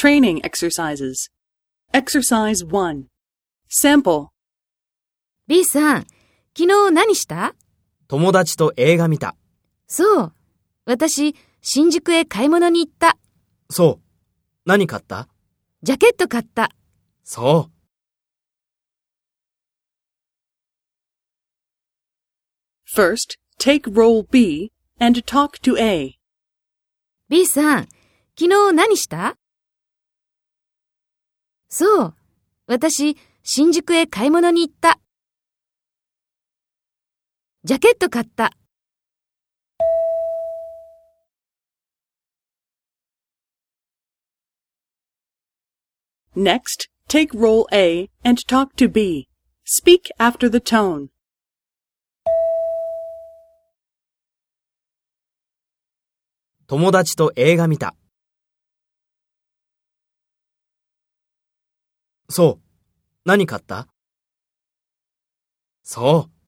Training exercises. Exercise 1. Sample. B さん、昨日何した友達と映画見た。そう。私、新宿へ買い物に行った。そう。何買ったジャケット買った。そう。First, take role B and talk to A. B さん、昨日何したそう。私、新宿へ買い物に行った。ジャケット買った。Next, take role A and talk to B. Speak after the tone. 友達と映画見た。そう。何買った？そう。